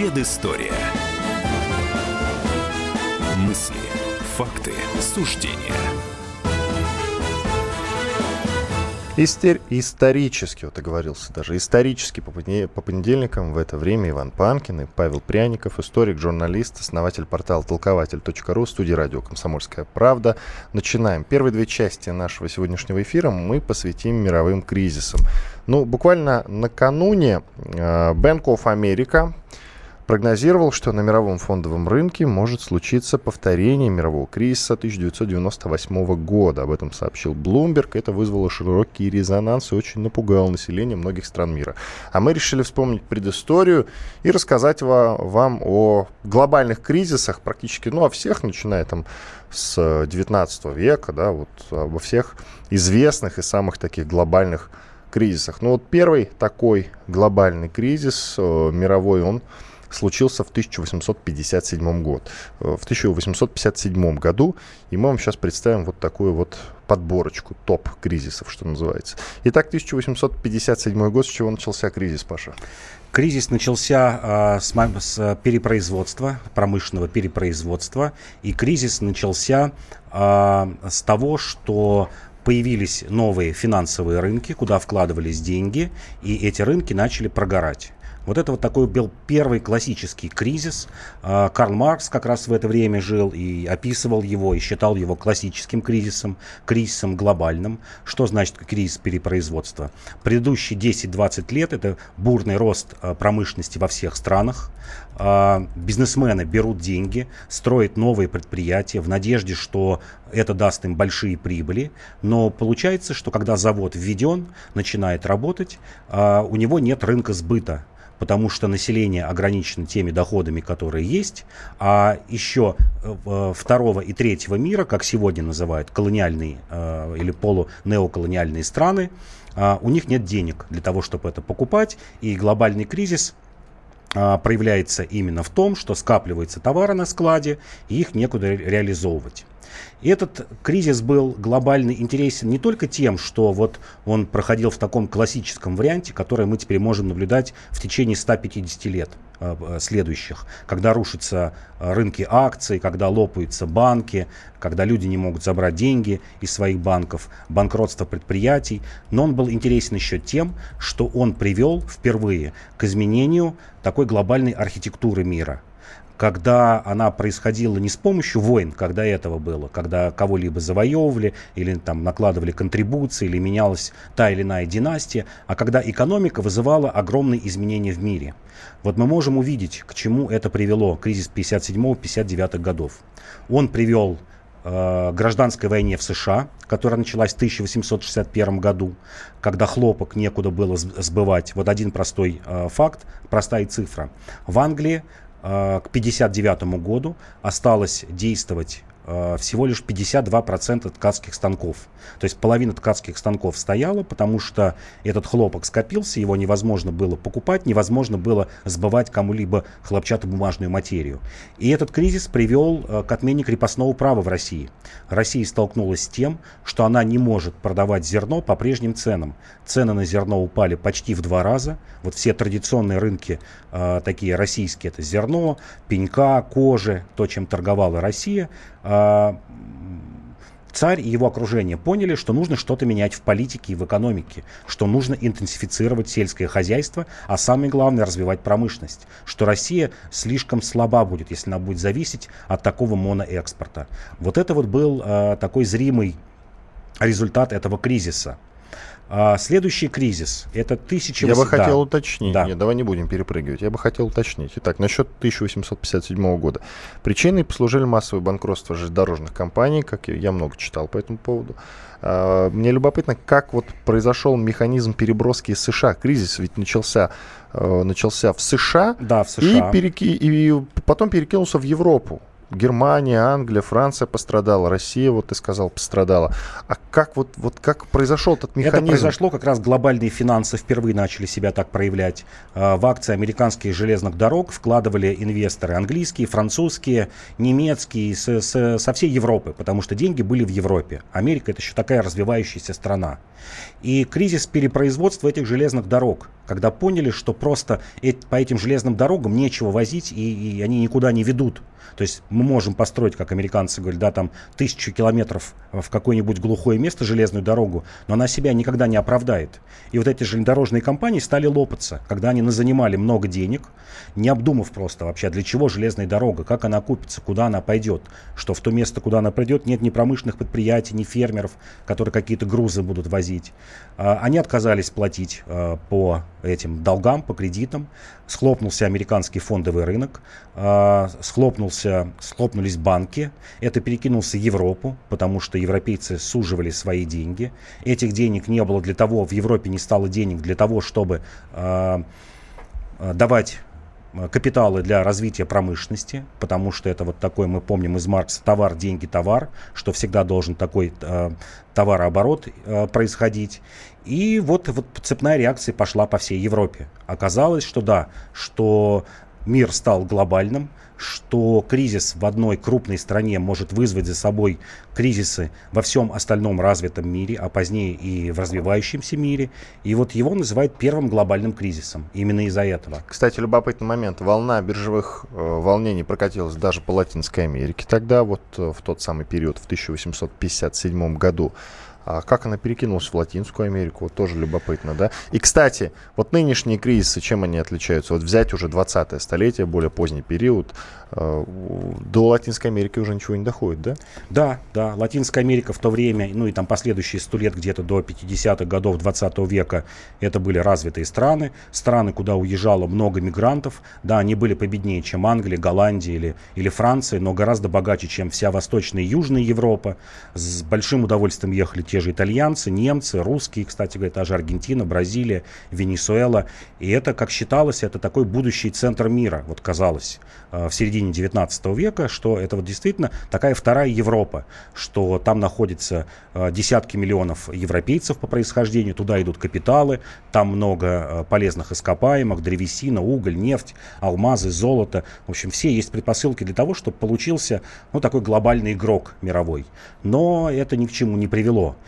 Предыстория. Мысли, факты, суждения. Истер... Исторически, вот оговорился даже, исторически по, по понедельникам в это время Иван Панкин и Павел Пряников, историк, журналист, основатель портала толкователь.ру, студии радио «Комсомольская правда». Начинаем. Первые две части нашего сегодняшнего эфира мы посвятим мировым кризисам. Ну, буквально накануне э, Bank of America прогнозировал, что на мировом фондовом рынке может случиться повторение мирового кризиса 1998 года. Об этом сообщил Bloomberg. Это вызвало широкий резонанс и очень напугало население многих стран мира. А мы решили вспомнить предысторию и рассказать вам о глобальных кризисах, практически, ну, о всех, начиная там с 19 века, да, вот обо всех известных и самых таких глобальных кризисах. Ну вот первый такой глобальный кризис э, мировой, он случился в 1857 год. Э, в 1857 году, и мы вам сейчас представим вот такую вот подборочку, топ кризисов, что называется. Итак, 1857 год, с чего начался кризис, Паша? Кризис начался э, с, с перепроизводства, промышленного перепроизводства, и кризис начался э, с того, что появились новые финансовые рынки, куда вкладывались деньги, и эти рынки начали прогорать. Вот это вот такой был первый классический кризис. А, Карл Маркс как раз в это время жил и описывал его, и считал его классическим кризисом, кризисом глобальным. Что значит кризис перепроизводства? Предыдущие 10-20 лет это бурный рост а, промышленности во всех странах. А, бизнесмены берут деньги, строят новые предприятия в надежде, что это даст им большие прибыли. Но получается, что когда завод введен, начинает работать, у него нет рынка сбыта потому что население ограничено теми доходами, которые есть, а еще э, второго и третьего мира, как сегодня называют колониальные э, или полунеоколониальные страны, э, у них нет денег для того, чтобы это покупать, и глобальный кризис проявляется именно в том, что скапливаются товары на складе, и их некуда реализовывать. И этот кризис был глобально интересен не только тем, что вот он проходил в таком классическом варианте, который мы теперь можем наблюдать в течение 150 лет э, э, следующих, когда рушатся э, рынки акций, когда лопаются банки, когда люди не могут забрать деньги из своих банков, банкротство предприятий. Но он был интересен еще тем, что он привел впервые к изменению такой глобальной архитектуры мира – когда она происходила не с помощью войн, когда этого было, когда кого-либо завоевывали или там накладывали контрибуции, или менялась та или иная династия, а когда экономика вызывала огромные изменения в мире. Вот мы можем увидеть, к чему это привело, кризис 57-59 годов. Он привел э, гражданской войне в США, которая началась в 1861 году, когда хлопок некуда было сбывать. Вот один простой э, факт, простая цифра. В Англии к 1959 году осталось действовать всего лишь 52% ткацких станков. То есть половина ткацких станков стояла, потому что этот хлопок скопился, его невозможно было покупать, невозможно было сбывать кому-либо хлопчатобумажную материю. И этот кризис привел э, к отмене крепостного права в России. Россия столкнулась с тем, что она не может продавать зерно по прежним ценам. Цены на зерно упали почти в два раза. Вот все традиционные рынки, э, такие российские, это зерно, пенька, кожи, то, чем торговала Россия, царь и его окружение поняли, что нужно что-то менять в политике и в экономике, что нужно интенсифицировать сельское хозяйство, а самое главное развивать промышленность, что Россия слишком слаба будет, если она будет зависеть от такого моноэкспорта. Вот это вот был э, такой зримый результат этого кризиса. А, следующий кризис – это 1800... Я бы хотел да. уточнить. Да. Нет, давай не будем перепрыгивать. Я бы хотел уточнить. Итак, насчет 1857 года. Причиной послужили массовые банкротства железнодорожных компаний, как я много читал по этому поводу. А, мне любопытно, как вот произошел механизм переброски из США. Кризис ведь начался, э, начался в США, да, в США. И, переки... и потом перекинулся в Европу. Германия, Англия, Франция пострадала, Россия, вот ты сказал, пострадала. А как вот, вот как произошел этот механизм? Это произошло как раз глобальные финансы впервые начали себя так проявлять. А, в акции американских железных дорог вкладывали инвесторы английские, французские, немецкие, с, с, со всей Европы, потому что деньги были в Европе. Америка это еще такая развивающаяся страна. И кризис перепроизводства этих железных дорог, когда поняли, что просто по этим железным дорогам нечего возить, и, и они никуда не ведут. То есть мы можем построить, как американцы говорят, да, там тысячу километров в какое-нибудь глухое место железную дорогу, но она себя никогда не оправдает. И вот эти железнодорожные компании стали лопаться, когда они занимали много денег, не обдумав просто вообще, для чего железная дорога, как она окупится, куда она пойдет, что в то место, куда она пойдет, нет ни промышленных предприятий, ни фермеров, которые какие-то грузы будут возить. А, они отказались платить а, по этим долгам, по кредитам, схлопнулся американский фондовый рынок, а, схлопнулся, схлопнулись банки, это перекинулся в Европу, потому что европейцы суживали свои деньги. Этих денег не было для того, в Европе не стало денег для того, чтобы давать капиталы для развития промышленности, потому что это вот такой, мы помним из Маркса, товар, деньги, товар, что всегда должен такой э, товарооборот э, происходить. И вот, вот цепная реакция пошла по всей Европе. Оказалось, что да, что мир стал глобальным, что кризис в одной крупной стране может вызвать за собой кризисы во всем остальном развитом мире, а позднее и в развивающемся мире. И вот его называют первым глобальным кризисом. Именно из-за этого. Кстати, любопытный момент. Волна биржевых э, волнений прокатилась даже по Латинской Америке. Тогда, вот э, в тот самый период, в 1857 году, а как она перекинулась в Латинскую Америку, вот тоже любопытно, да? И, кстати, вот нынешние кризисы, чем они отличаются? Вот взять уже 20-е столетие, более поздний период, э, до Латинской Америки уже ничего не доходит, да? Да, да. Латинская Америка в то время, ну и там последующие сто лет, где-то до 50-х годов 20 века, это были развитые страны, страны, куда уезжало много мигрантов. Да, они были победнее, чем Англия, Голландия или, или Франция, но гораздо богаче, чем вся Восточная и Южная Европа. С большим удовольствием ехали те же итальянцы, немцы, русские, кстати говоря, та же Аргентина, Бразилия, Венесуэла. И это, как считалось, это такой будущий центр мира, вот казалось, э, в середине 19 века, что это вот действительно такая вторая Европа, что там находится э, десятки миллионов европейцев по происхождению, туда идут капиталы, там много э, полезных ископаемых, древесина, уголь, нефть, алмазы, золото. В общем, все есть предпосылки для того, чтобы получился ну, такой глобальный игрок мировой. Но это ни к чему не привело.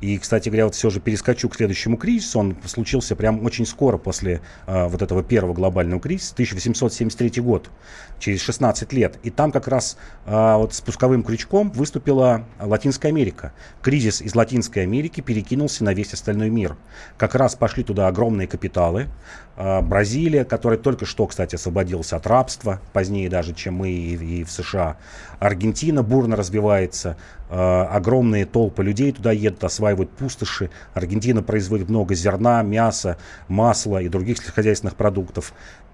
И, кстати говоря, вот все же перескочу к следующему кризису. Он случился прям очень скоро после э, вот этого первого глобального кризиса, 1873 год, через 16 лет. И там как раз э, вот спусковым крючком выступила Латинская Америка. Кризис из Латинской Америки перекинулся на весь остальной мир. Как раз пошли туда огромные капиталы. Э, Бразилия, которая только что, кстати, освободилась от рабства, позднее даже, чем мы и, и в США. Аргентина бурно развивается. Э, огромные толпы людей туда едут, осваивают пустоши. Аргентина производит много зерна, мяса, масла и других сельскохозяйственных продуктов.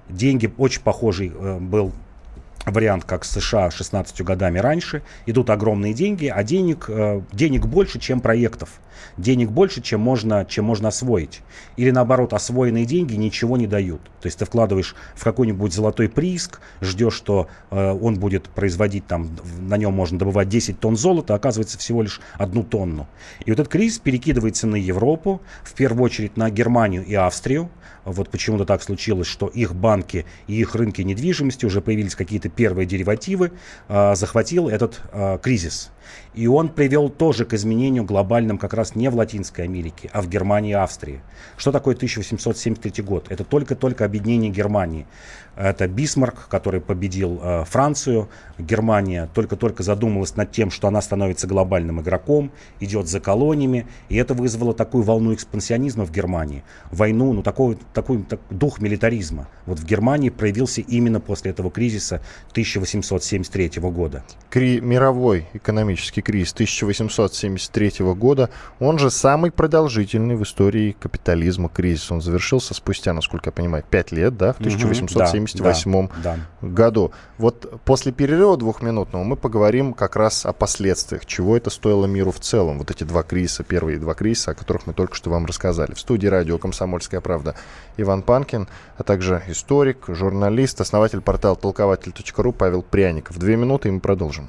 Деньги очень похожий э, был вариант, как США 16 годами раньше. Идут огромные деньги, а денег, э, денег больше, чем проектов. Денег больше, чем можно, чем можно освоить. Или наоборот, освоенные деньги ничего не дают. То есть ты вкладываешь в какой-нибудь золотой прииск, ждешь, что э, он будет производить, там, на нем можно добывать 10 тонн золота, а оказывается всего лишь одну тонну. И вот этот кризис перекидывается на Европу, в первую очередь на Германию и Австрию. Вот почему-то так случилось, что их банки и их рынки недвижимости уже появились какие-то первые деривативы, э, захватил этот э, кризис. И он привел тоже к изменению глобальным как раз не в Латинской Америке, а в Германии и Австрии. Что такое 1873 год? Это только-только объединение Германии. Это Бисмарк, который победил э, Францию. Германия только-только задумалась над тем, что она становится глобальным игроком, идет за колониями. И это вызвало такую волну экспансионизма в Германии. Войну, ну такой, такой так, дух милитаризма. Вот в Германии проявился именно после этого кризиса 1873 года. Кри мировой экономический экономический кризис 1873 года, он же самый продолжительный в истории капитализма кризис. Он завершился спустя, насколько я понимаю, 5 лет, да, в 1878 да, да, году. Вот после перерыва двухминутного мы поговорим как раз о последствиях, чего это стоило миру в целом. Вот эти два кризиса, первые два кризиса, о которых мы только что вам рассказали. В студии радио «Комсомольская правда» Иван Панкин, а также историк, журналист, основатель портала толкователь.ру Павел Пряников. Две минуты, и мы продолжим.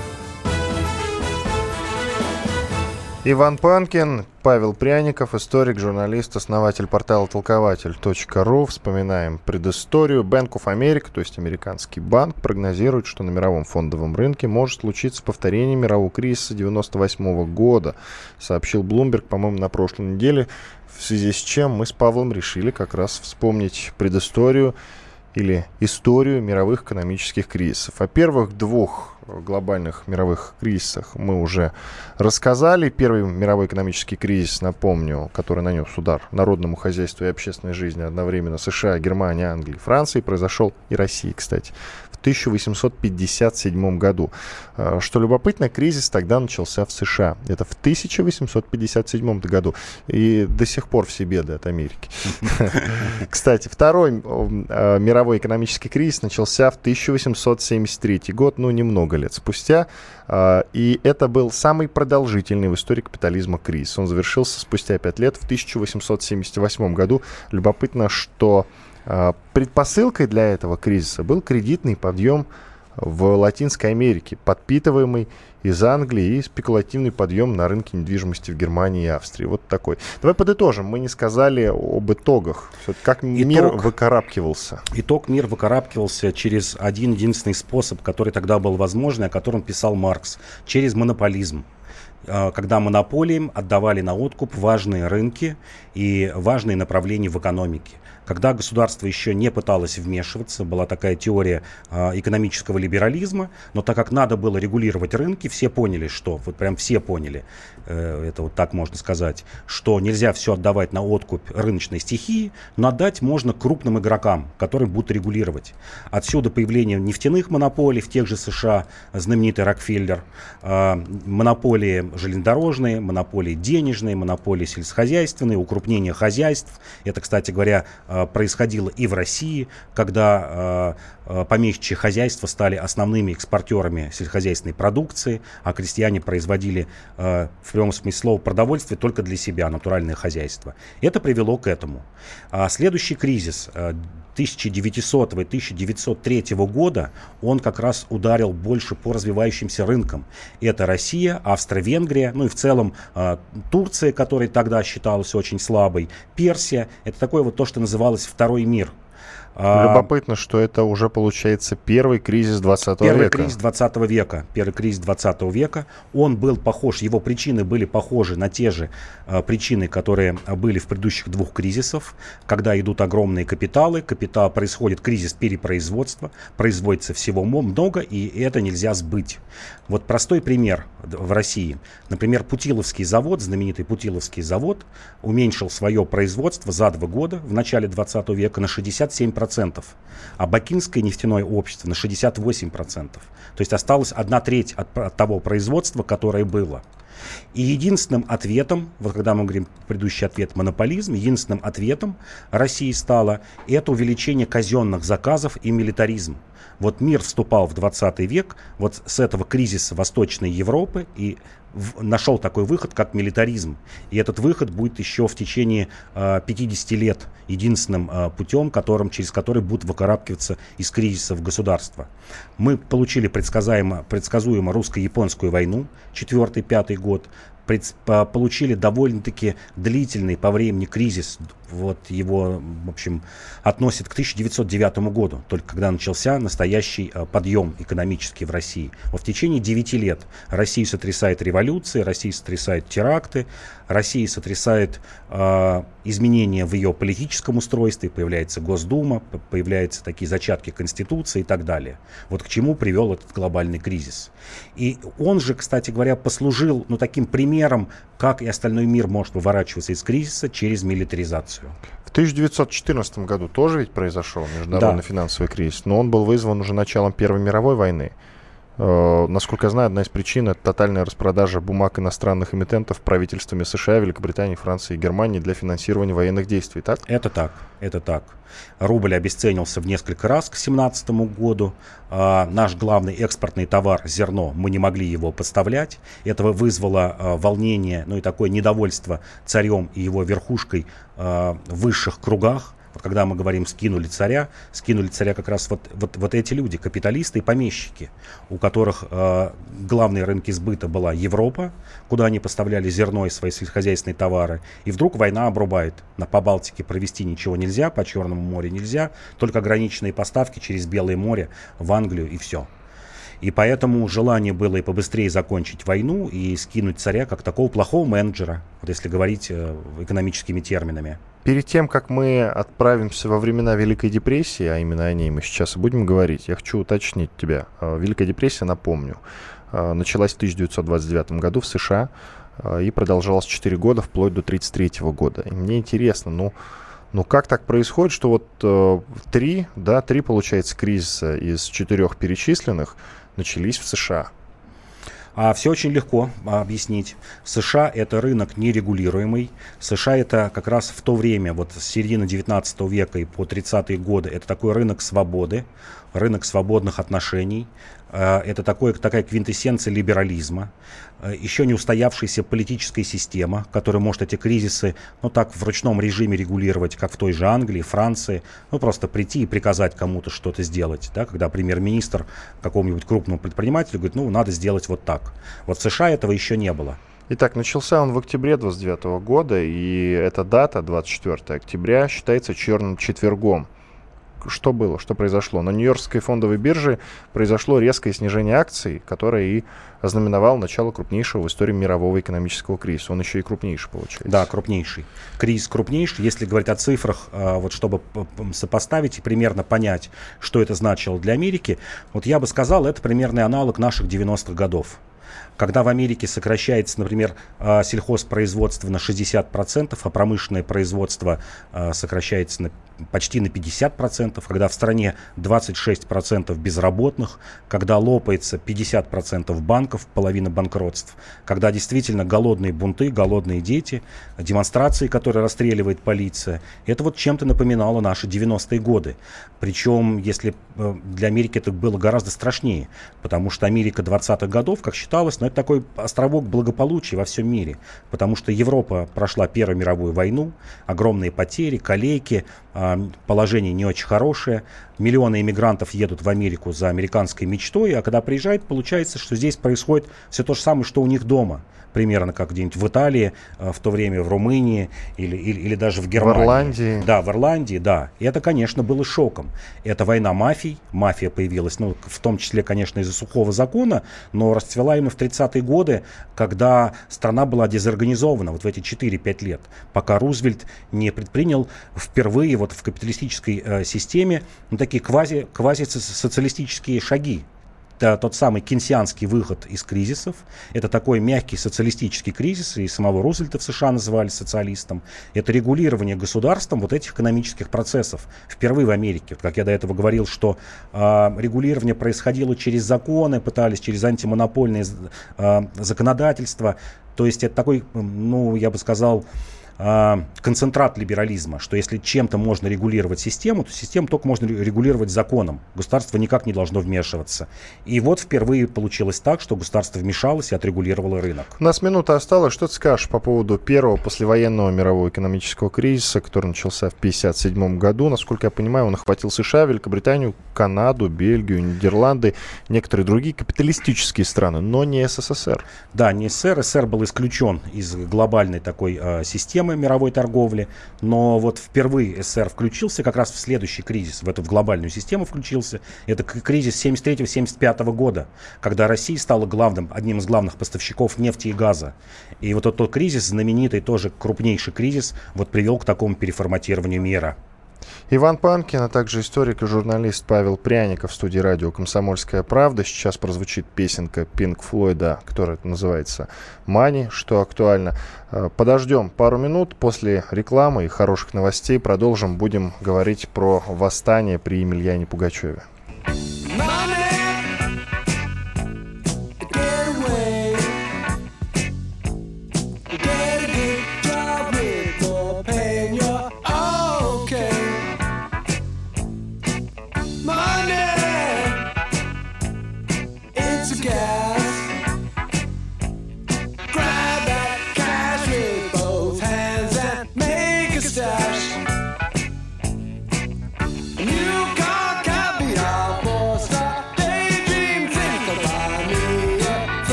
Иван Панкин, Павел Пряников, историк, журналист, основатель портала толкователь.ру. Вспоминаем предысторию. Bank of America, то есть американский банк, прогнозирует, что на мировом фондовом рынке может случиться повторение мирового кризиса 98 года, сообщил Bloomberg, по-моему, на прошлой неделе, в связи с чем мы с Павлом решили как раз вспомнить предысторию или историю мировых экономических кризисов. О первых двух глобальных мировых кризисах мы уже рассказали. Первый мировой экономический кризис, напомню, который нанес удар народному хозяйству и общественной жизни одновременно США, Германии, Англии, Франции, произошел и России, кстати, 1857 году. А, что любопытно, кризис тогда начался в США. Это в 1857 году. И до сих пор все беды от Америки. Кстати, второй а, мировой экономический кризис начался в 1873 год, ну, немного лет спустя. А, и это был самый продолжительный в истории капитализма кризис. Он завершился спустя 5 лет в 1878 году. Любопытно, что предпосылкой для этого кризиса был кредитный подъем в Латинской Америке, подпитываемый из Англии и спекулятивный подъем на рынке недвижимости в Германии и Австрии. Вот такой. Давай подытожим. Мы не сказали об итогах. Как Итог, мир выкарабкивался. Итог мир выкарабкивался через один единственный способ, который тогда был возможен, о котором писал Маркс. Через монополизм а, когда монополиям отдавали на откуп важные рынки и важные направления в экономике. Когда государство еще не пыталось вмешиваться, была такая теория э, экономического либерализма, но так как надо было регулировать рынки, все поняли, что, вот прям все поняли, э, это вот так можно сказать, что нельзя все отдавать на откуп рыночной стихии, но отдать можно крупным игрокам, которые будут регулировать. Отсюда появление нефтяных монополий в тех же США, знаменитый Рокфеллер, э, монополии железнодорожные, монополии денежные, монополии сельскохозяйственные, укрупнение хозяйств. Это, кстати говоря, Э, происходило и в России, когда э, помещичьи хозяйства стали основными экспортерами сельскохозяйственной продукции, а крестьяне производили в прямом смысле слова продовольствие только для себя, натуральное хозяйство. Это привело к этому. А следующий кризис 1900-1903 года, он как раз ударил больше по развивающимся рынкам. Это Россия, Австро-Венгрия, ну и в целом Турция, которая тогда считалась очень слабой, Персия. Это такое вот то, что называлась «Второй мир». А, Любопытно, что это уже получается первый кризис 20 первый века. Первый кризис 20 века. Первый кризис 20 века. Он был похож, его причины были похожи на те же а, причины, которые были в предыдущих двух кризисов. Когда идут огромные капиталы, капитал, происходит кризис перепроизводства, производится всего много, и это нельзя сбыть. Вот простой пример в России. Например, Путиловский завод, знаменитый Путиловский завод, уменьшил свое производство за два года в начале 20 века на 67% 70%, а Бакинское нефтяное общество на 68%. То есть осталась одна треть от, от того производства, которое было. И единственным ответом, вот когда мы говорим предыдущий ответ монополизм, единственным ответом России стало это увеличение казенных заказов и милитаризм. Вот мир вступал в 20 век вот с этого кризиса Восточной Европы и нашел такой выход, как милитаризм. И этот выход будет еще в течение э, 50 лет единственным э, путем, которым, через который будут выкарабкиваться из кризисов государства. Мы получили предсказуемо, предсказуемо русско-японскую войну, 4-5 год, получили довольно-таки длительный по времени кризис. Вот его, в общем, относит к 1909 году, только когда начался настоящий э, подъем экономический в России. Вот в течение 9 лет Россию сотрясает революция, Россию сотрясает теракты, Россия сотрясает э, изменения в ее политическом устройстве, появляется Госдума, появляются такие зачатки Конституции и так далее. Вот к чему привел этот глобальный кризис. И он же, кстати говоря, послужил ну, таким примером примером, как и остальной мир может выворачиваться из кризиса через милитаризацию. В 1914 году тоже ведь произошел международный да. финансовый кризис, но он был вызван уже началом Первой мировой войны. Э, насколько я знаю, одна из причин это тотальная распродажа бумаг иностранных эмитентов правительствами США, Великобритании, Франции и Германии для финансирования военных действий, так? Это так, это так. Рубль обесценился в несколько раз к 2017 году. А, наш главный экспортный товар, зерно, мы не могли его поставлять. Это вызвало а, волнение, ну и такое недовольство царем и его верхушкой а, в высших кругах. Вот когда мы говорим «скинули царя», скинули царя как раз вот, вот, вот эти люди, капиталисты и помещики, у которых э, главные рынки сбыта была Европа, куда они поставляли зерно и свои сельскохозяйственные товары, и вдруг война обрубает. На, по Балтике провести ничего нельзя, по Черному морю нельзя, только ограниченные поставки через Белое море в Англию и все. И поэтому желание было и побыстрее закончить войну и скинуть царя как такого плохого менеджера, вот если говорить э, экономическими терминами. Перед тем, как мы отправимся во времена Великой депрессии, а именно о ней мы сейчас и будем говорить, я хочу уточнить тебя. Э, Великая депрессия, напомню, э, началась в 1929 году в США и продолжалась 4 года, вплоть до 1933 года. И мне интересно, ну, ну как так происходит, что вот три, да, три, получается, кризиса из четырех перечисленных – начались в США? А все очень легко объяснить. США это рынок нерегулируемый. США это как раз в то время, вот с середины 19 века и по 30-е годы, это такой рынок свободы, рынок свободных отношений. Э, это такое, такая квинтэссенция либерализма. Э, еще не устоявшаяся политическая система, которая может эти кризисы, ну так, в ручном режиме регулировать, как в той же Англии, Франции. Ну просто прийти и приказать кому-то что-то сделать. Да, когда премьер-министр какому-нибудь крупному предпринимателю говорит, ну надо сделать вот так. Вот в США этого еще не было. Итак, начался он в октябре 29 года, и эта дата, 24 октября, считается черным четвергом что было, что произошло? На Нью-Йоркской фондовой бирже произошло резкое снижение акций, которое и ознаменовало начало крупнейшего в истории мирового экономического кризиса. Он еще и крупнейший получается. Да, крупнейший. Кризис крупнейший. Если говорить о цифрах, а, вот чтобы сопоставить и примерно понять, что это значило для Америки, вот я бы сказал, это примерный аналог наших 90-х годов. Когда в Америке сокращается, например, а, сельхозпроизводство на 60%, а промышленное производство а, сокращается на почти на 50%, когда в стране 26% безработных, когда лопается 50% банков, половина банкротств, когда действительно голодные бунты, голодные дети, демонстрации, которые расстреливает полиция. Это вот чем-то напоминало наши 90-е годы. Причем, если э, для Америки это было гораздо страшнее, потому что Америка 20-х годов, как считалось, ну, это такой островок благополучия во всем мире, потому что Европа прошла Первую мировую войну, огромные потери, калейки, а, положение не очень хорошее. Миллионы иммигрантов едут в Америку за американской мечтой, а когда приезжают, получается, что здесь происходит все то же самое, что у них дома примерно как где-нибудь в Италии, э, в то время в Румынии или, или, или даже в Германии. В Ирландии. Да, в Ирландии, да. И это, конечно, было шоком. Это война мафий. Мафия появилась, ну, в том числе, конечно, из-за сухого закона, но расцвела именно в 30-е годы, когда страна была дезорганизована, вот в эти 4-5 лет, пока Рузвельт не предпринял впервые вот в капиталистической э, системе ну, такие квази, квази-социалистические шаги Это тот самый кенсианский выход из кризисов. Это такой мягкий социалистический кризис, и самого Рузвельта в США называли социалистом. Это регулирование государством вот этих экономических процессов. Впервые в Америке. Как я до этого говорил, что э, регулирование происходило через законы, пытались через антимонопольные э, законодательства. То есть это такой, ну, я бы сказал, концентрат либерализма, что если чем-то можно регулировать систему, то систему только можно регулировать законом. Государство никак не должно вмешиваться. И вот впервые получилось так, что государство вмешалось и отрегулировало рынок. У нас минута осталась. Что ты скажешь по поводу первого послевоенного мирового экономического кризиса, который начался в 1957 году? Насколько я понимаю, он охватил США, Великобританию, Канаду, Бельгию, Нидерланды, некоторые другие капиталистические страны, но не СССР. Да, не СССР. СССР был исключен из глобальной такой э, системы системы мировой торговли, но вот впервые СССР включился как раз в следующий кризис, в эту в глобальную систему включился. Это кризис 73-75 года, когда Россия стала главным, одним из главных поставщиков нефти и газа. И вот этот кризис, знаменитый, тоже крупнейший кризис, вот привел к такому переформатированию мира. Иван Панкин, а также историк и журналист Павел Пряников в студии радио «Комсомольская правда». Сейчас прозвучит песенка Пинк Флойда, которая называется «Мани», что актуально. Э, подождем пару минут после рекламы и хороших новостей. Продолжим. Будем говорить про восстание при Емельяне Пугачеве. Проблемы,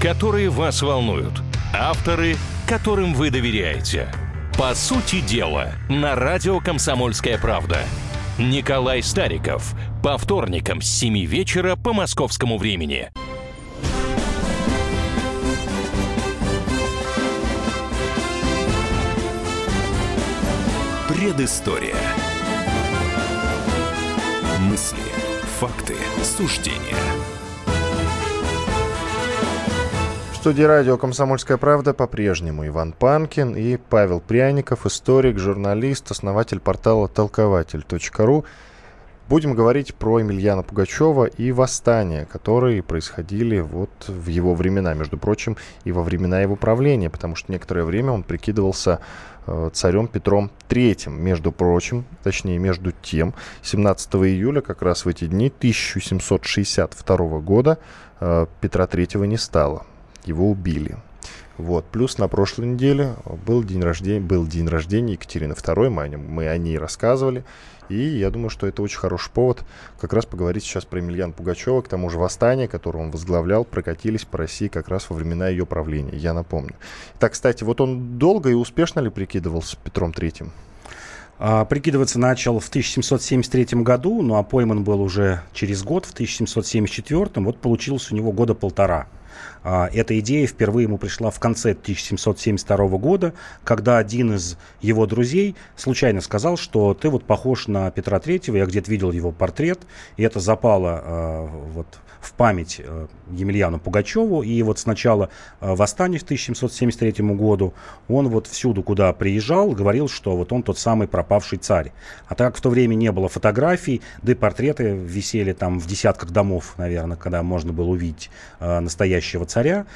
которые вас волнуют. Авторы, которым вы доверяете. По сути дела, на радио «Комсомольская правда». Николай Стариков. По вторникам с 7 вечера по московскому времени. Предыстория. Мысли, факты, суждения – студии радио «Комсомольская правда» по-прежнему Иван Панкин и Павел Пряников, историк, журналист, основатель портала толкователь.ру. Будем говорить про Емельяна Пугачева и восстания, которые происходили вот в его времена, между прочим, и во времена его правления, потому что некоторое время он прикидывался э, царем Петром III, между прочим, точнее, между тем, 17 июля, как раз в эти дни 1762 года, э, Петра III не стало его убили. Вот. Плюс на прошлой неделе был день рождения, был день рождения Екатерины II, мы о, нем, мы о ней рассказывали. И я думаю, что это очень хороший повод как раз поговорить сейчас про Емельяна Пугачева. К тому же восстания, которое он возглавлял, прокатились по России как раз во времена ее правления, я напомню. Так, кстати, вот он долго и успешно ли прикидывался Петром Третьим? А, прикидываться начал в 1773 году, ну а пойман был уже через год, в 1774. Вот получилось у него года полтора. А, эта идея впервые ему пришла в конце 1772 года, когда один из его друзей случайно сказал, что ты вот похож на Петра Третьего, я где-то видел его портрет, и это запало а, вот в память э, Емельяну Пугачеву. И вот с начала э, восстания в 1773 году он вот всюду, куда приезжал, говорил, что вот он тот самый пропавший царь. А так как в то время не было фотографий, да и портреты висели там в десятках домов, наверное, когда можно было увидеть э, настоящего царя,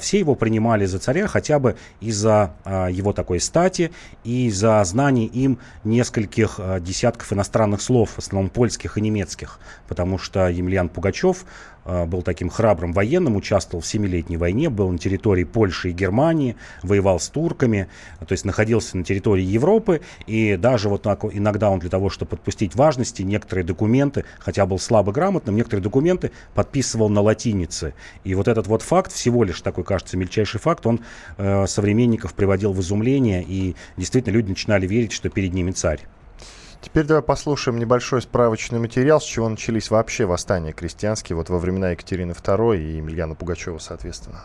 все его принимали за царя хотя бы из-за его такой стати и из-за знаний им нескольких десятков иностранных слов, в основном польских и немецких, потому что Емельян Пугачев был таким храбрым военным, участвовал в Семилетней войне, был на территории Польши и Германии, воевал с турками, то есть находился на территории Европы, и даже вот так, иногда он для того, чтобы подпустить важности, некоторые документы, хотя был слабо грамотным, некоторые документы подписывал на латинице. И вот этот вот факт, всего лишь такой, кажется, мельчайший факт, он э, современников приводил в изумление, и действительно люди начинали верить, что перед ними царь. Теперь давай послушаем небольшой справочный материал, с чего начались вообще восстания крестьянские вот во времена Екатерины II и Емельяна Пугачева, соответственно.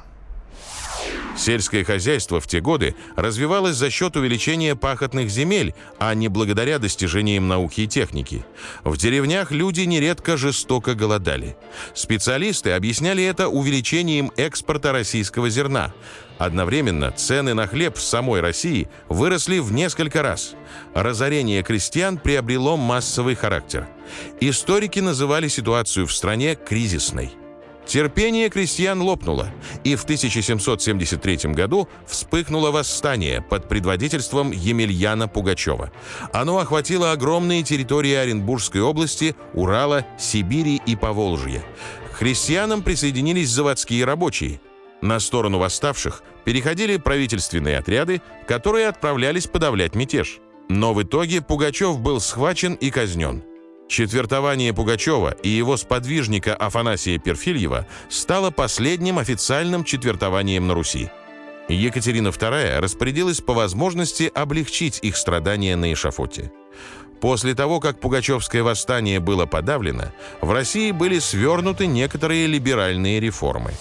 Сельское хозяйство в те годы развивалось за счет увеличения пахотных земель, а не благодаря достижениям науки и техники. В деревнях люди нередко жестоко голодали. Специалисты объясняли это увеличением экспорта российского зерна. Одновременно цены на хлеб в самой России выросли в несколько раз. Разорение крестьян приобрело массовый характер. Историки называли ситуацию в стране кризисной. Терпение крестьян лопнуло, и в 1773 году вспыхнуло восстание под предводительством Емельяна Пугачева. Оно охватило огромные территории Оренбургской области, Урала, Сибири и Поволжья. К христианам присоединились заводские рабочие. На сторону восставших переходили правительственные отряды, которые отправлялись подавлять мятеж. Но в итоге Пугачев был схвачен и казнен – Четвертование Пугачева и его сподвижника Афанасия Перфильева стало последним официальным четвертованием на Руси. Екатерина II распорядилась по возможности облегчить их страдания на эшафоте. После того, как Пугачевское восстание было подавлено, в России были свернуты некоторые либеральные реформы.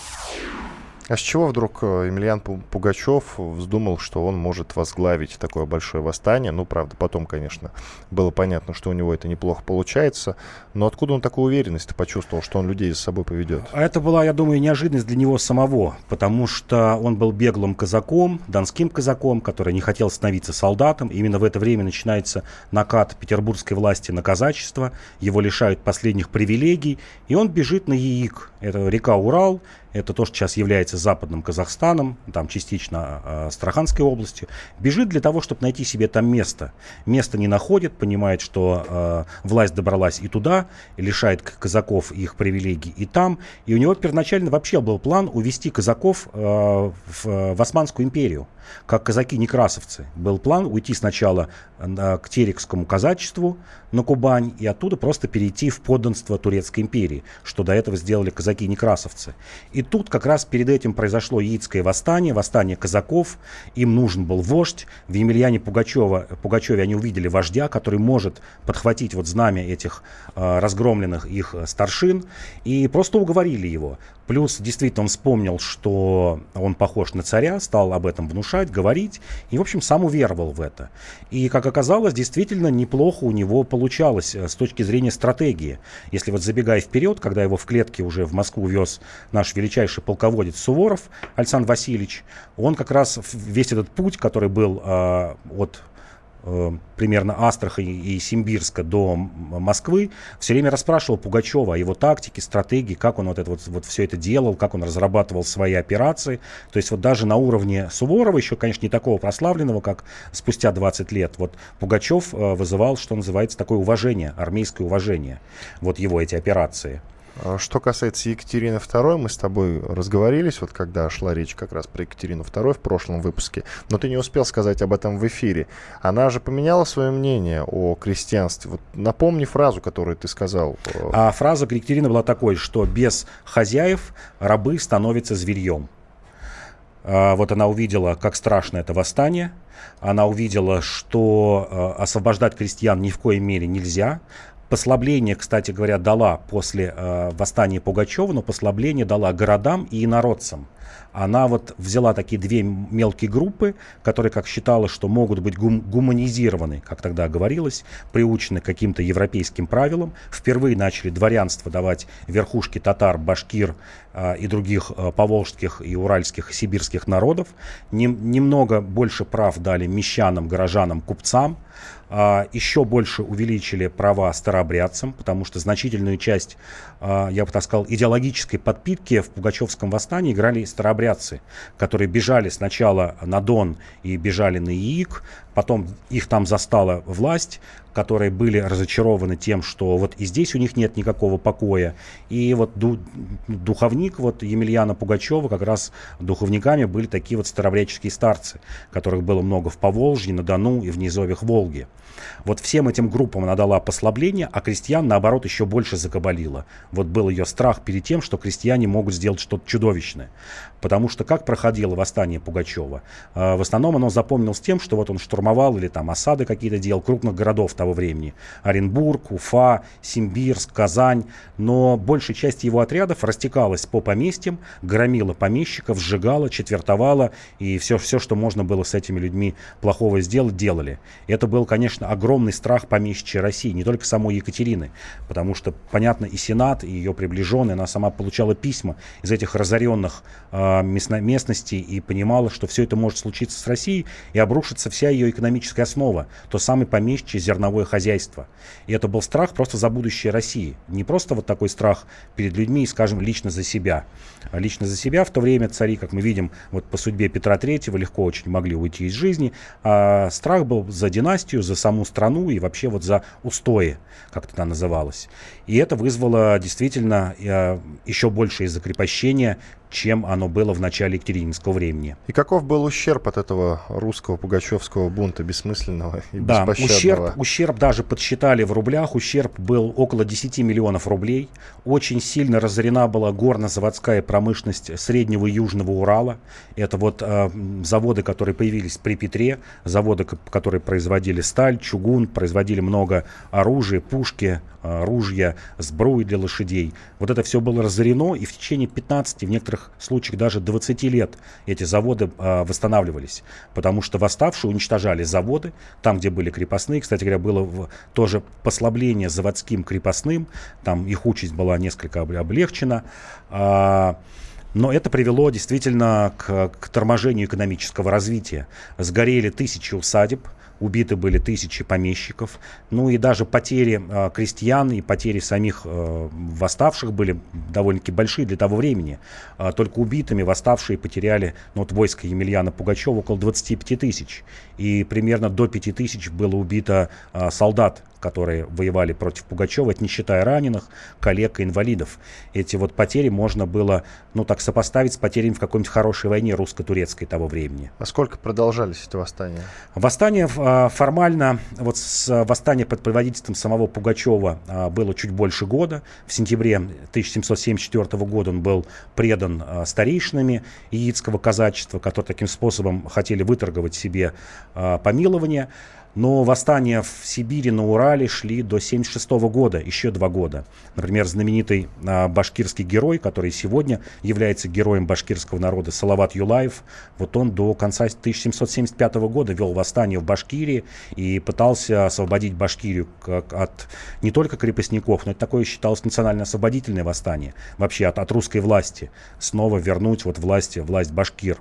А с чего вдруг э, Емельян Пугачев вздумал, что он может возглавить такое большое восстание? Ну, правда, потом, конечно, было понятно, что у него это неплохо получается. Но откуда он такую уверенность почувствовал, что он людей за собой поведет? А это была, я думаю, неожиданность для него самого, потому что он был беглым казаком, донским казаком, который не хотел становиться солдатом. Именно в это время начинается накат петербургской власти на казачество, его лишают последних привилегий, и он бежит на Яик. Это река Урал, это то, что сейчас является западным Казахстаном, там частично э, Астраханской областью, бежит для того, чтобы найти себе там место. Место не находит, понимает, что э, власть добралась и туда, лишает казаков их привилегий и там. И у него первоначально вообще был план увести казаков э, в, в Османскую империю, как казаки-некрасовцы. Был план уйти сначала э, к Терекскому казачеству на Кубань и оттуда просто перейти в подданство Турецкой империи, что до этого сделали казаки-некрасовцы. И и тут как раз перед этим произошло яицкое восстание, восстание казаков. Им нужен был вождь. В Емельяне Пугачева, Пугачеве они увидели вождя, который может подхватить вот знамя этих э, разгромленных их старшин. И просто уговорили его. Плюс действительно он вспомнил, что он похож на царя, стал об этом внушать, говорить. И, в общем, сам уверовал в это. И, как оказалось, действительно неплохо у него получалось э, с точки зрения стратегии. Если вот забегая вперед, когда его в клетке уже в Москву вез наш величайший величайший полководец Суворов Александр Васильевич, он как раз весь этот путь, который был э, от примерно Астрахани и Симбирска до Москвы, все время расспрашивал Пугачева о его тактике, стратегии, как он вот, это, вот, вот все это делал, как он разрабатывал свои операции. То есть вот даже на уровне Суворова, еще, конечно, не такого прославленного, как спустя 20 лет, вот Пугачев э, вызывал, что называется, такое уважение, армейское уважение, вот его эти операции. А что касается Екатерины II, мы с тобой разговорились, вот когда шла речь как раз про Екатерину II в прошлом выпуске, но ты не успел сказать об этом в эфире. Она же поменяла свое мнение о крестьянстве. Вот напомни фразу, которую ты сказал. А фраза Екатерины была такой, что без хозяев рабы становятся зверьем. А, вот она увидела, как страшно это восстание. Она увидела, что а, освобождать крестьян ни в коей мере нельзя. Послабление, кстати говоря, дала после э, восстания Пугачева, но послабление дала городам и инородцам. Она вот взяла такие две мелкие группы, которые, как считала, что могут быть гум- гуманизированы, как тогда говорилось, приучены к каким-то европейским правилам. Впервые начали дворянство давать верхушки татар, башкир э, и других э, поволжских и уральских, и сибирских народов. Нем- немного больше прав дали мещанам, горожанам, купцам. А, еще больше увеличили права старообрядцам, потому что значительную часть, а, я бы так сказал, идеологической подпитки в Пугачевском восстании играли старообрядцы, которые бежали сначала на Дон и бежали на Яик, потом их там застала власть, которые были разочарованы тем, что вот и здесь у них нет никакого покоя. И вот ду духовник вот Емельяна Пугачева, как раз духовниками были такие вот старобряческие старцы, которых было много в Поволжье, на Дону и в низовьях Волги. Вот всем этим группам она дала послабление, а крестьян, наоборот, еще больше закабалила. Вот был ее страх перед тем, что крестьяне могут сделать что-то чудовищное. Потому что как проходило восстание Пугачева? А, в основном оно запомнилось тем, что вот он штурмовал или там осады какие-то делал крупных городов того времени. Оренбург, Уфа, Симбирск, Казань. Но большая часть его отрядов растекалась по поместьям, громила помещиков, сжигала, четвертовала. И все, все, что можно было с этими людьми плохого сделать, делали. Это был, конечно, огромный страх помещичьей России, не только самой Екатерины. Потому что, понятно, и Сенат, и ее приближенные, она сама получала письма из этих разоренных э, местности и понимала, что все это может случиться с Россией и обрушится вся ее экономическая основа, то самое помещичье зерновое хозяйство. И это был страх просто за будущее России. Не просто вот такой страх перед людьми, скажем, лично за себя. А лично за себя в то время цари, как мы видим, вот по судьбе Петра III легко очень могли уйти из жизни. А страх был за династию, за саму страну и вообще вот за устои, как это называлось. И это вызвало действительно э, еще большее закрепощение чем оно было в начале Екатерининского времени. И каков был ущерб от этого русского пугачевского бунта бессмысленного и да, ущерб, ущерб даже подсчитали в рублях. Ущерб был около 10 миллионов рублей. Очень сильно разорена была горно-заводская промышленность Среднего и Южного Урала. Это вот э, заводы, которые появились при Петре, заводы, которые производили сталь, чугун, производили много оружия, пушки, э, ружья, сбруи для лошадей. Вот это все было разорено, и в течение 15, в некоторых некоторых случаях даже 20 лет эти заводы э, восстанавливались, потому что восставшие уничтожали заводы, там, где были крепостные. Кстати говоря, было в, тоже послабление заводским крепостным, там их участь была несколько облегчена. Э, но это привело действительно к, к торможению экономического развития. Сгорели тысячи усадеб, убиты были тысячи помещиков, ну и даже потери э, крестьян и потери самих э, восставших были довольно-таки большие для того времени. Э, только убитыми восставшие потеряли ну, вот войско Емельяна Пугачева около 25 тысяч. И примерно до 5 тысяч было убито э, солдат которые воевали против Пугачева, это не считая раненых, коллег и инвалидов. Эти вот потери можно было, ну так, сопоставить с потерями в какой-нибудь хорошей войне русско-турецкой того времени. А сколько продолжались эти восстания? Восстание а, формально, вот с восстания под предводительством самого Пугачева а, было чуть больше года. В сентябре 1774 года он был предан а, старейшинами Яицкого казачества, которые таким способом хотели выторговать себе помилование. Но восстания в Сибири, на Урале шли до 1976 года, еще два года. Например, знаменитый а, башкирский герой, который сегодня является героем башкирского народа, Салават Юлаев, вот он до конца 1775 года вел восстание в Башкирии и пытался освободить Башкирию как от не только крепостников, но это такое считалось национально-освободительное восстание, вообще от, от русской власти, снова вернуть вот власти, власть башкир.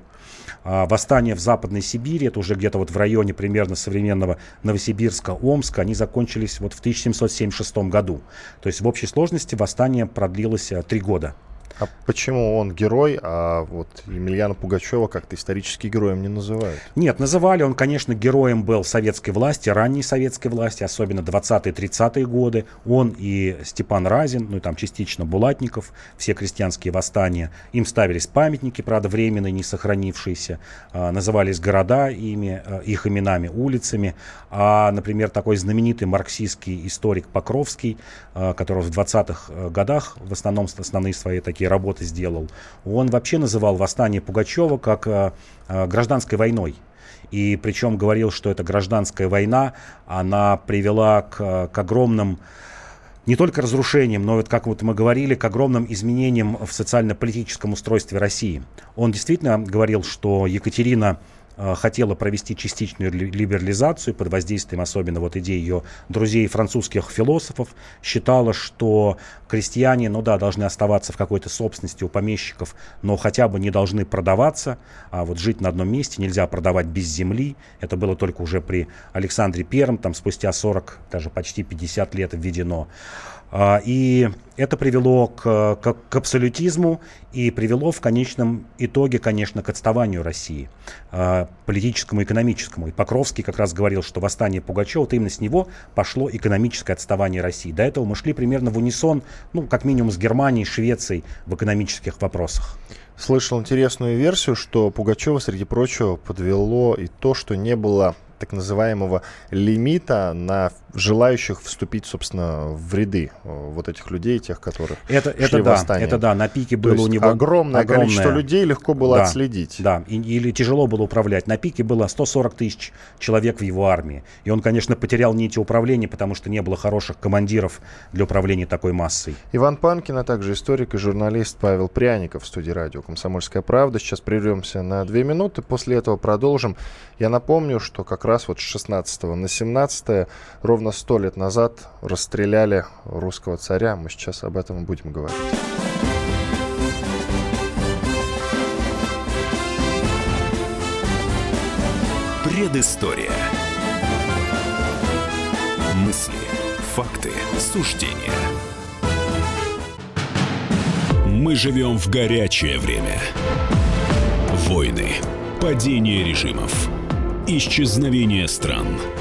А восстания в Западной Сибири, это уже где-то вот в районе примерно современного Новосибирска, Омска, они закончились вот в 1776 году. То есть в общей сложности восстание продлилось э, три года. А почему он герой, а вот Емельяна Пугачева как-то исторически героем не называют? Нет, называли. Он, конечно, героем был советской власти, ранней советской власти, особенно 20-30-е годы. Он и Степан Разин, ну и там частично Булатников, все крестьянские восстания. Им ставились памятники, правда, временные, не сохранившиеся. А, назывались города ими, а, их именами, улицами. А, например, такой знаменитый марксистский историк Покровский, а, который в 20-х э, годах в основном основные свои такие работы сделал, он вообще называл восстание Пугачева как э, э, гражданской войной. И причем говорил, что эта гражданская война, она привела к, к огромным не только разрушениям, но вот как вот мы говорили, к огромным изменениям в социально-политическом устройстве России. Он действительно говорил, что Екатерина Э, хотела провести частичную либерализацию под воздействием особенно вот идей ее друзей французских философов, считала, что крестьяне, ну да, должны оставаться в какой-то собственности у помещиков, но хотя бы не должны продаваться, а вот жить на одном месте нельзя продавать без земли. Это было только уже при Александре Первом, там спустя 40, даже почти 50 лет введено. А, и это привело к, к, к абсолютизму и привело в конечном итоге, конечно, к отставанию России, а, политическому экономическому. И Покровский как раз говорил, что восстание Пугачева, вот именно с него пошло экономическое отставание России. До этого мы шли примерно в унисон, ну, как минимум с Германией, Швецией в экономических вопросах. Слышал интересную версию, что Пугачева, среди прочего, подвело и то, что не было так называемого лимита на желающих вступить, собственно, в ряды э, вот этих людей, тех, которых это, шли это да, это да, на пике было То у него огромное, огромное количество людей легко было да, отследить. Да, и, или тяжело было управлять. На пике было 140 тысяч человек в его армии. И он, конечно, потерял нити управления, потому что не было хороших командиров для управления такой массой. Иван Панкин, а также историк и журналист Павел Пряников в студии радио «Комсомольская правда». Сейчас прервемся на две минуты, после этого продолжим. Я напомню, что как раз вот с 16 на 17 ровно сто лет назад расстреляли русского царя. Мы сейчас об этом будем говорить. Предыстория. Мысли, факты, суждения. Мы живем в горячее время. Войны, падение режимов, исчезновение стран –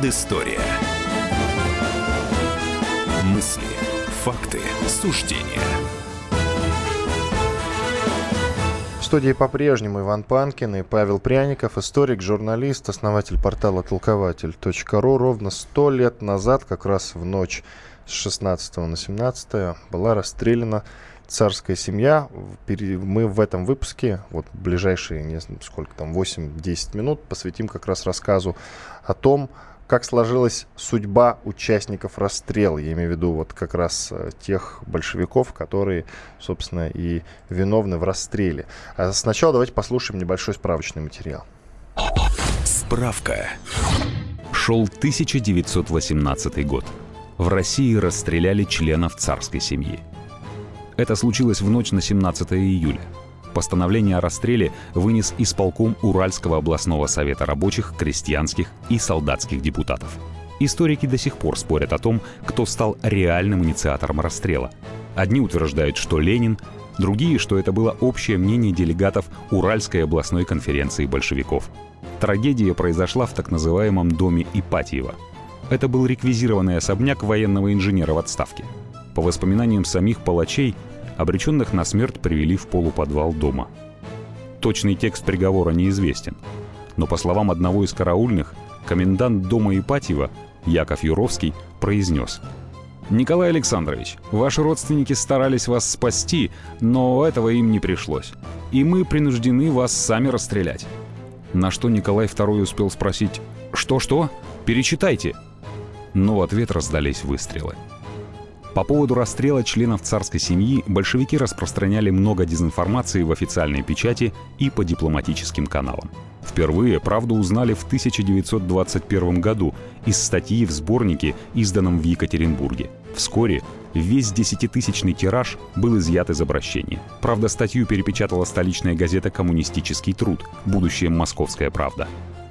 Предыстория. Мысли, факты, суждения. В студии по-прежнему Иван Панкин и Павел Пряников, историк, журналист, основатель портала толкователь.ру. Ровно сто лет назад, как раз в ночь с 16 на 17 была расстреляна царская семья. Мы в этом выпуске, вот ближайшие, не знаю, сколько там, 8-10 минут, посвятим как раз рассказу о том, как сложилась судьба участников расстрела. Я имею в виду вот как раз э, тех большевиков, которые, собственно, и виновны в расстреле. А сначала давайте послушаем небольшой справочный материал. Справка. Шел 1918 год. В России расстреляли членов царской семьи. Это случилось в ночь на 17 июля. Постановление о расстреле вынес исполком Уральского областного совета рабочих, крестьянских и солдатских депутатов. Историки до сих пор спорят о том, кто стал реальным инициатором расстрела. Одни утверждают, что Ленин, другие, что это было общее мнение делегатов Уральской областной конференции большевиков. Трагедия произошла в так называемом доме Ипатьева. Это был реквизированный особняк военного инженера в отставке. По воспоминаниям самих палачей, Обреченных на смерть привели в полуподвал дома. Точный текст приговора неизвестен, но по словам одного из караульных, комендант дома Ипатьева, Яков Юровский, произнес «Николай Александрович, ваши родственники старались вас спасти, но этого им не пришлось. И мы принуждены вас сами расстрелять». На что Николай II успел спросить «Что-что? Перечитайте!» Но в ответ раздались выстрелы. По поводу расстрела членов царской семьи большевики распространяли много дезинформации в официальной печати и по дипломатическим каналам. Впервые правду узнали в 1921 году из статьи в сборнике, изданном в Екатеринбурге. Вскоре весь десятитысячный тираж был изъят из обращения. Правда, статью перепечатала столичная газета «Коммунистический труд», будущее «Московская правда».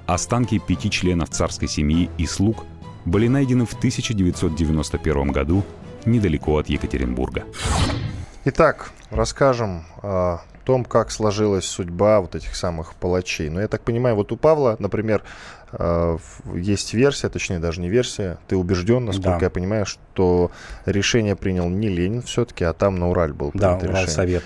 Останки пяти членов царской семьи и слуг были найдены в 1991 году недалеко от Екатеринбурга. Итак, расскажем о том, как сложилась судьба вот этих самых палачей. Но ну, я так понимаю, вот у Павла, например, э, есть версия, точнее даже не версия, ты убежден, насколько да. я понимаю, что решение принял не Ленин все-таки, а там на Ураль был Да, Уралсовет.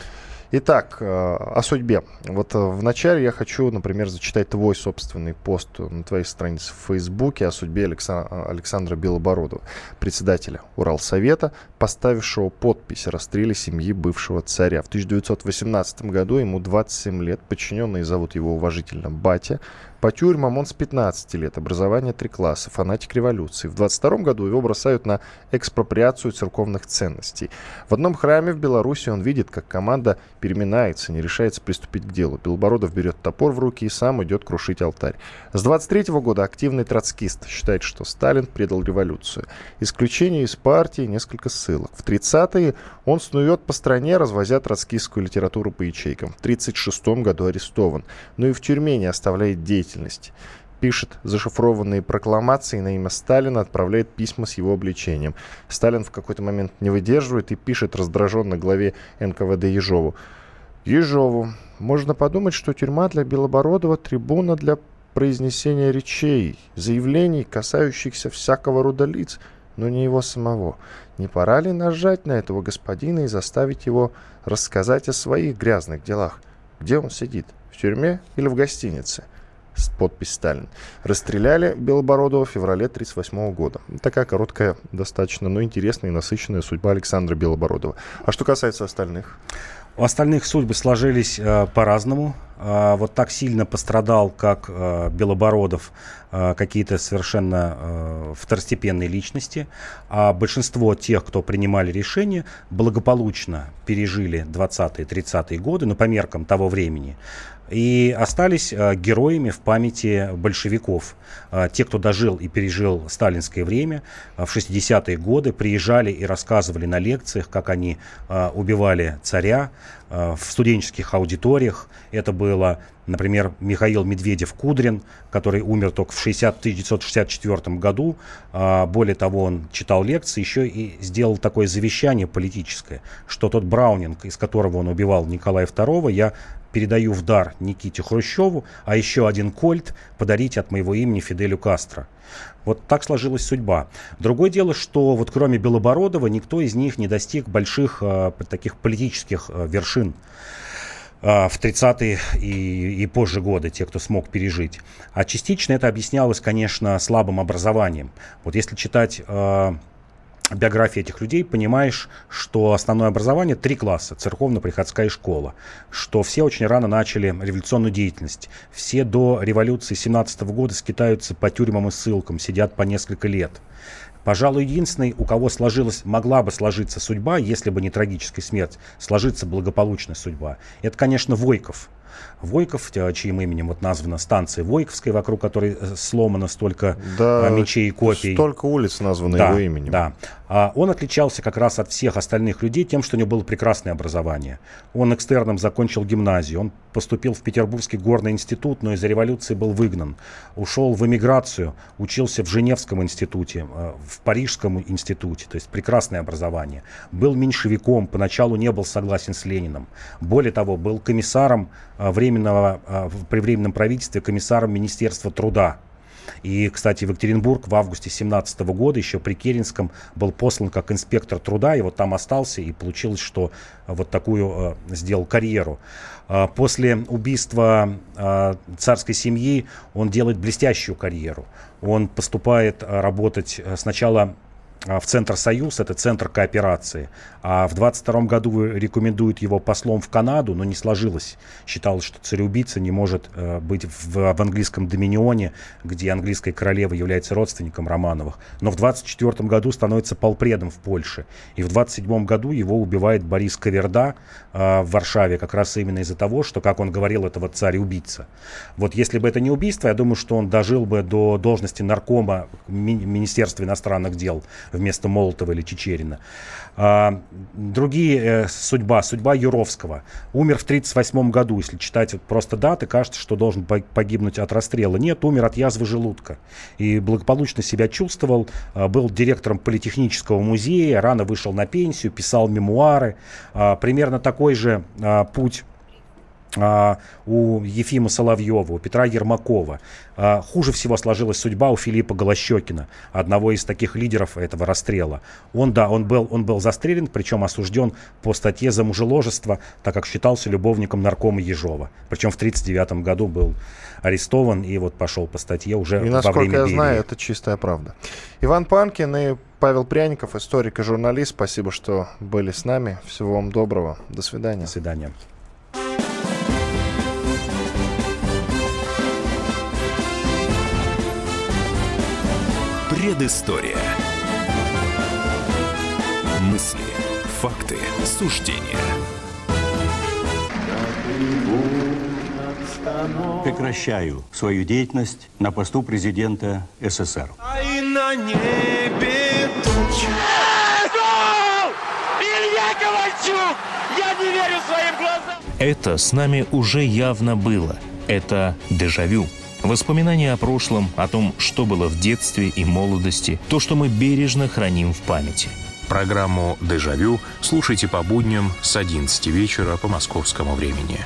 Итак, э, о судьбе. Вот э, вначале я хочу, например, зачитать твой собственный пост на твоей странице в Фейсбуке о судьбе Александра Белобородова, председателя Уралсовета, поставившего подпись о расстреле семьи бывшего царя. В 1918 году ему 27 лет, подчиненные зовут его уважительно Батя, по тюрьмам он с 15 лет, образование три класса, фанатик революции. В 22 году его бросают на экспроприацию церковных ценностей. В одном храме в Беларуси он видит, как команда переминается, не решается приступить к делу. Белобородов берет топор в руки и сам идет крушить алтарь. С 23 года активный троцкист считает, что Сталин предал революцию. Исключение из партии, несколько ссылок. В 30-е он снует по стране, развозя троцкистскую литературу по ячейкам. В 36 году арестован. Но и в тюрьме не оставляет деятельности пишет зашифрованные прокламации на имя Сталина, отправляет письма с его обличением. Сталин в какой-то момент не выдерживает и пишет раздраженно главе НКВД Ежову. Ежову, можно подумать, что тюрьма для Белобородова трибуна для произнесения речей, заявлений, касающихся всякого рода лиц, но не его самого. Не пора ли нажать на этого господина и заставить его рассказать о своих грязных делах? Где он сидит? В тюрьме или в гостинице? Подпись Сталин. Расстреляли Белобородова в феврале 1938 года. Такая короткая, достаточно, но интересная и насыщенная судьба Александра Белобородова. А что касается остальных? У остальных судьбы сложились э, по-разному. Э, вот так сильно пострадал, как э, Белобородов, э, какие-то совершенно э, второстепенные личности. А большинство тех, кто принимали решения, благополучно пережили 20-30-е годы, ну, по меркам того времени и остались э, героями в памяти большевиков. Э, те, кто дожил и пережил сталинское время, э, в 60-е годы приезжали и рассказывали на лекциях, как они убивали царя в студенческих аудиториях. Это было, например, Михаил Медведев-Кудрин, который умер только в 60, 1964 году. Более того, он читал лекции, еще и сделал такое завещание политическое, что тот Браунинг, из которого он убивал Николая II, я передаю в дар Никите Хрущеву, а еще один кольт подарить от моего имени Фиделю Кастро. Вот так сложилась судьба. Другое дело, что вот кроме Белобородова никто из них не достиг больших э, таких политических э, вершин в 30-е и, и позже годы, те, кто смог пережить. А частично это объяснялось, конечно, слабым образованием. Вот если читать э, биографии этих людей, понимаешь, что основное образование три класса, церковно-приходская школа, что все очень рано начали революционную деятельность. Все до революции 17 года скитаются по тюрьмам и ссылкам, сидят по несколько лет. Пожалуй, единственный, у кого сложилась, могла бы сложиться судьба, если бы не трагическая смерть, сложиться благополучная судьба. Это, конечно, Войков. Войков, чьим именем вот названа станция Войковская, вокруг которой э, сломано столько да, мечей и копий. Столько улиц названо да, его именем. Да. А он отличался как раз от всех остальных людей тем, что у него было прекрасное образование. Он экстерном закончил гимназию, он поступил в Петербургский горный институт, но из-за революции был выгнан. Ушел в эмиграцию, учился в Женевском институте, э, в Парижском институте, то есть прекрасное образование. Был меньшевиком, поначалу не был согласен с Лениным. Более того, был комиссаром э, временного, э, при временном правительстве, комиссаром Министерства труда и, кстати, в Екатеринбург в августе 17 года еще при Керенском был послан как инспектор труда, и вот там остался, и получилось, что вот такую э, сделал карьеру. Э, после убийства э, царской семьи он делает блестящую карьеру. Он поступает работать сначала а, в Центр Союз, это Центр кооперации. А в 22 году рекомендуют его послом в Канаду, но не сложилось. Считалось, что цареубийца не может э, быть в, в английском доминионе, где английская королева является родственником Романовых. Но в 24 году становится полпредом в Польше. И в 27 году его убивает Борис Каверда э, в Варшаве, как раз именно из-за того, что, как он говорил, это вот царь-убийца. Вот если бы это не убийство, я думаю, что он дожил бы до должности наркома ми- Министерства иностранных дел вместо Молотова или Чечерина. А, другие э, судьба, судьба Юровского. Умер в 1938 году, если читать просто даты, кажется, что должен погибнуть от расстрела. Нет, умер от язвы желудка. И благополучно себя чувствовал, а, был директором политехнического музея, рано вышел на пенсию, писал мемуары. А, примерно такой же а, путь у Ефима Соловьева, у Петра Ермакова. А, хуже всего сложилась судьба у Филиппа Голощекина, одного из таких лидеров этого расстрела. Он, да, он был, он был застрелен, причем осужден по статье за мужеложество, так как считался любовником наркома Ежова. Причем в 1939 году был арестован и вот пошел по статье уже и, во насколько время я Берии. знаю, это чистая правда. Иван Панкин и Павел Пряников, историк и журналист. Спасибо, что были с нами. Всего вам доброго. До свидания. До свидания. Предыстория. Мысли, факты, суждения. Прекращаю свою деятельность на посту президента СССР. Илья Ковальчук! Я не верю своим глазам! Это с нами уже явно было. Это дежавю. Воспоминания о прошлом, о том, что было в детстве и молодости, то, что мы бережно храним в памяти. Программу «Дежавю» слушайте по будням с 11 вечера по московскому времени.